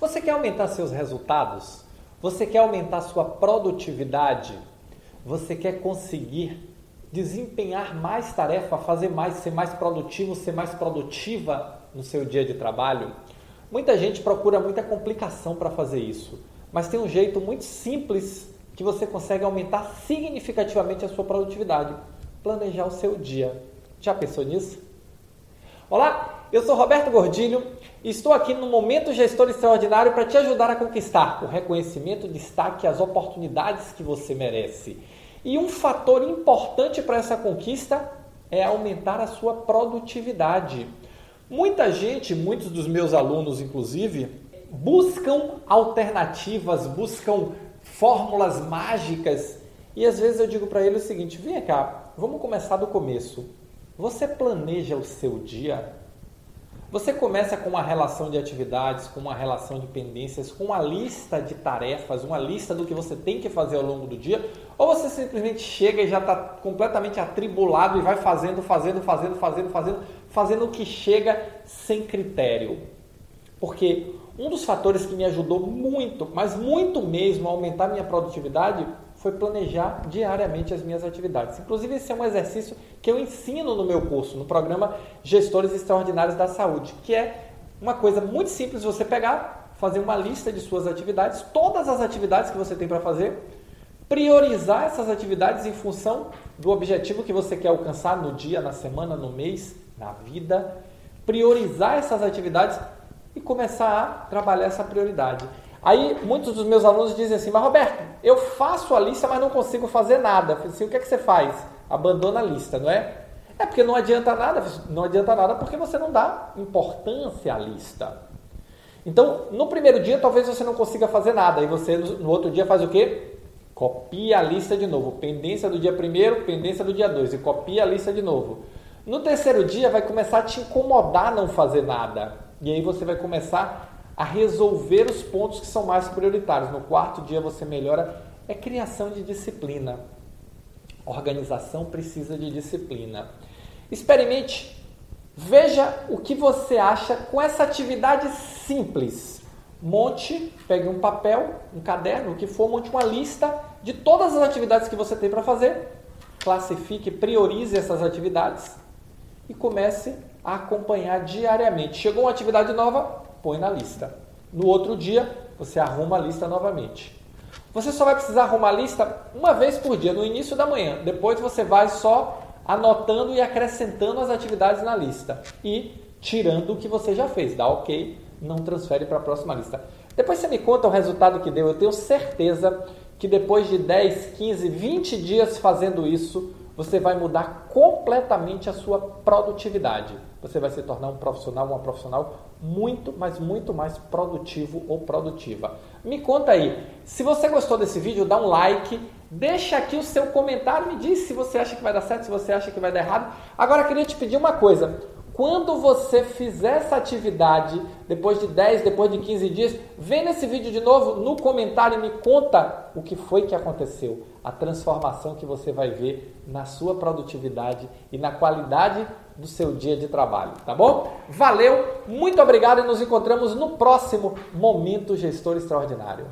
Você quer aumentar seus resultados? Você quer aumentar sua produtividade? Você quer conseguir desempenhar mais tarefa, fazer mais, ser mais produtivo, ser mais produtiva no seu dia de trabalho? Muita gente procura muita complicação para fazer isso, mas tem um jeito muito simples que você consegue aumentar significativamente a sua produtividade. Planejar o seu dia. Já pensou nisso? Olá, eu sou Roberto Gordilho e estou aqui no Momento Gestor Extraordinário para te ajudar a conquistar o reconhecimento, o destaque e as oportunidades que você merece. E um fator importante para essa conquista é aumentar a sua produtividade. Muita gente, muitos dos meus alunos inclusive, buscam alternativas, buscam fórmulas mágicas e às vezes eu digo para eles o seguinte: vem cá, vamos começar do começo. Você planeja o seu dia? Você começa com uma relação de atividades, com uma relação de pendências, com uma lista de tarefas, uma lista do que você tem que fazer ao longo do dia? Ou você simplesmente chega e já está completamente atribulado e vai fazendo, fazendo, fazendo, fazendo, fazendo, fazendo o que chega sem critério? Porque um dos fatores que me ajudou muito, mas muito mesmo, a aumentar minha produtividade foi planejar diariamente as minhas atividades. Inclusive, esse é um exercício que eu ensino no meu curso, no programa Gestores Extraordinários da Saúde, que é uma coisa muito simples você pegar, fazer uma lista de suas atividades, todas as atividades que você tem para fazer, priorizar essas atividades em função do objetivo que você quer alcançar no dia, na semana, no mês, na vida, priorizar essas atividades e começar a trabalhar essa prioridade. Aí muitos dos meus alunos dizem assim, mas Roberto, eu faço a lista, mas não consigo fazer nada. Eu assim, o que é que você faz? Abandona a lista, não é? É porque não adianta nada, não adianta nada porque você não dá importância à lista. Então, no primeiro dia talvez você não consiga fazer nada, e você no outro dia faz o quê? Copia a lista de novo. Pendência do dia primeiro, pendência do dia 2, e copia a lista de novo. No terceiro dia vai começar a te incomodar não fazer nada. E aí você vai começar a resolver os pontos que são mais prioritários. No quarto dia você melhora. É criação de disciplina. Organização precisa de disciplina. Experimente. Veja o que você acha com essa atividade simples. Monte, pegue um papel, um caderno, o que for, monte uma lista de todas as atividades que você tem para fazer. Classifique, priorize essas atividades e comece a acompanhar diariamente. Chegou uma atividade nova, põe na lista. No outro dia, você arruma a lista novamente. Você só vai precisar arrumar a lista uma vez por dia, no início da manhã. Depois você vai só anotando e acrescentando as atividades na lista e tirando o que você já fez. Dá ok, não transfere para a próxima lista. Depois você me conta o resultado que deu. Eu tenho certeza que depois de 10, 15, 20 dias fazendo isso, você vai mudar completamente a sua produtividade. Você vai se tornar um profissional, uma profissional muito, mas muito mais produtivo ou produtiva. Me conta aí, se você gostou desse vídeo, dá um like, deixa aqui o seu comentário, me diz se você acha que vai dar certo, se você acha que vai dar errado. Agora queria te pedir uma coisa. Quando você fizer essa atividade, depois de 10, depois de 15 dias, vem nesse vídeo de novo no comentário e me conta o que foi que aconteceu, a transformação que você vai ver na sua produtividade e na qualidade do seu dia de trabalho, tá bom? Valeu, muito obrigado e nos encontramos no próximo Momento Gestor Extraordinário.